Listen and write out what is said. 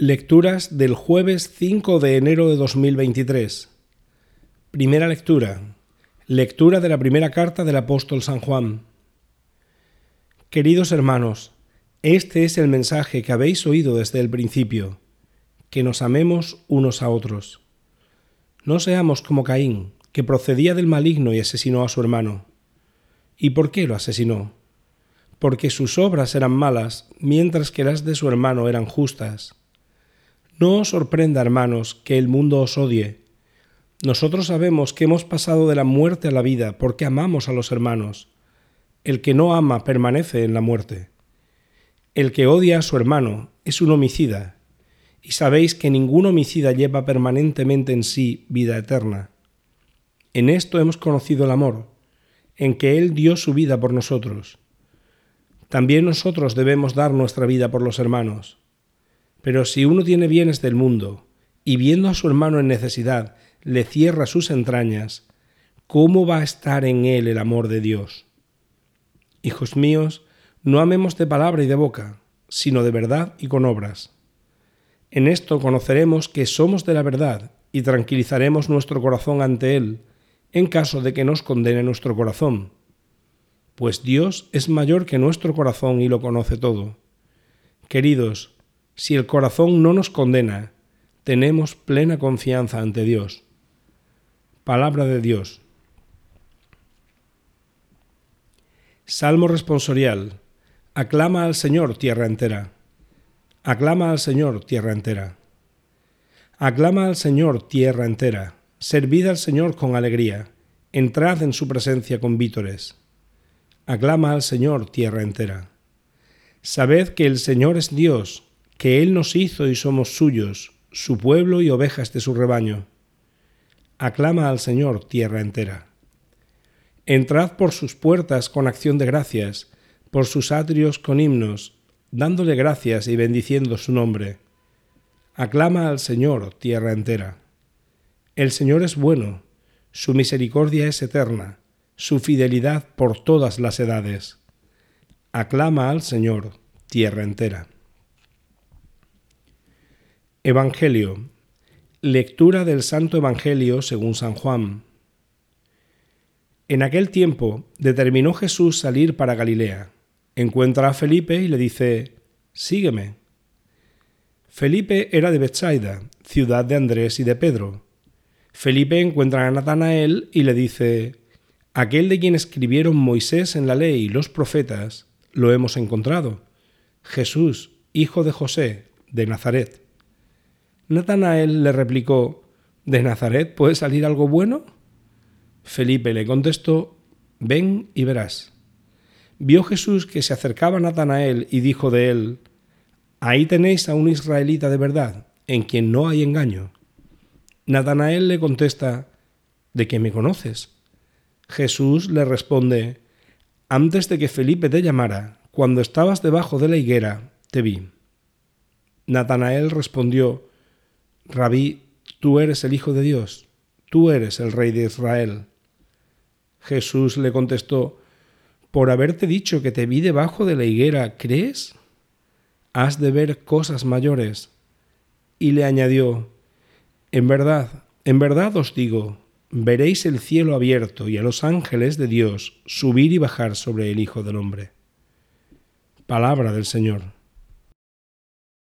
Lecturas del jueves 5 de enero de 2023. Primera lectura. Lectura de la primera carta del apóstol San Juan. Queridos hermanos, este es el mensaje que habéis oído desde el principio, que nos amemos unos a otros. No seamos como Caín, que procedía del maligno y asesinó a su hermano. ¿Y por qué lo asesinó? Porque sus obras eran malas, mientras que las de su hermano eran justas. No os sorprenda, hermanos, que el mundo os odie. Nosotros sabemos que hemos pasado de la muerte a la vida porque amamos a los hermanos. El que no ama permanece en la muerte. El que odia a su hermano es un homicida, y sabéis que ningún homicida lleva permanentemente en sí vida eterna. En esto hemos conocido el amor, en que Él dio su vida por nosotros. También nosotros debemos dar nuestra vida por los hermanos. Pero si uno tiene bienes del mundo y viendo a su hermano en necesidad le cierra sus entrañas, ¿cómo va a estar en él el amor de Dios? Hijos míos, no amemos de palabra y de boca, sino de verdad y con obras. En esto conoceremos que somos de la verdad y tranquilizaremos nuestro corazón ante Él, en caso de que nos condene nuestro corazón. Pues Dios es mayor que nuestro corazón y lo conoce todo. Queridos, si el corazón no nos condena, tenemos plena confianza ante Dios. Palabra de Dios. Salmo responsorial. Aclama al Señor tierra entera. Aclama al Señor tierra entera. Aclama al Señor tierra entera. Servid al Señor con alegría. Entrad en su presencia con vítores. Aclama al Señor tierra entera. Sabed que el Señor es Dios que Él nos hizo y somos suyos, su pueblo y ovejas de su rebaño. Aclama al Señor tierra entera. Entrad por sus puertas con acción de gracias, por sus atrios con himnos, dándole gracias y bendiciendo su nombre. Aclama al Señor tierra entera. El Señor es bueno, su misericordia es eterna, su fidelidad por todas las edades. Aclama al Señor tierra entera. Evangelio. Lectura del Santo Evangelio según San Juan. En aquel tiempo determinó Jesús salir para Galilea. Encuentra a Felipe y le dice, Sígueme. Felipe era de Bethsaida, ciudad de Andrés y de Pedro. Felipe encuentra a Natanael y le dice, Aquel de quien escribieron Moisés en la ley y los profetas, lo hemos encontrado. Jesús, hijo de José, de Nazaret. Natanael le replicó, ¿De Nazaret puede salir algo bueno? Felipe le contestó, Ven y verás. Vio Jesús que se acercaba a Natanael y dijo de él, Ahí tenéis a un israelita de verdad, en quien no hay engaño. Natanael le contesta, ¿De qué me conoces? Jesús le responde, Antes de que Felipe te llamara, cuando estabas debajo de la higuera, te vi. Natanael respondió, Rabí, tú eres el Hijo de Dios, tú eres el Rey de Israel. Jesús le contestó, por haberte dicho que te vi debajo de la higuera, ¿crees? Has de ver cosas mayores. Y le añadió, en verdad, en verdad os digo, veréis el cielo abierto y a los ángeles de Dios subir y bajar sobre el Hijo del Hombre. Palabra del Señor.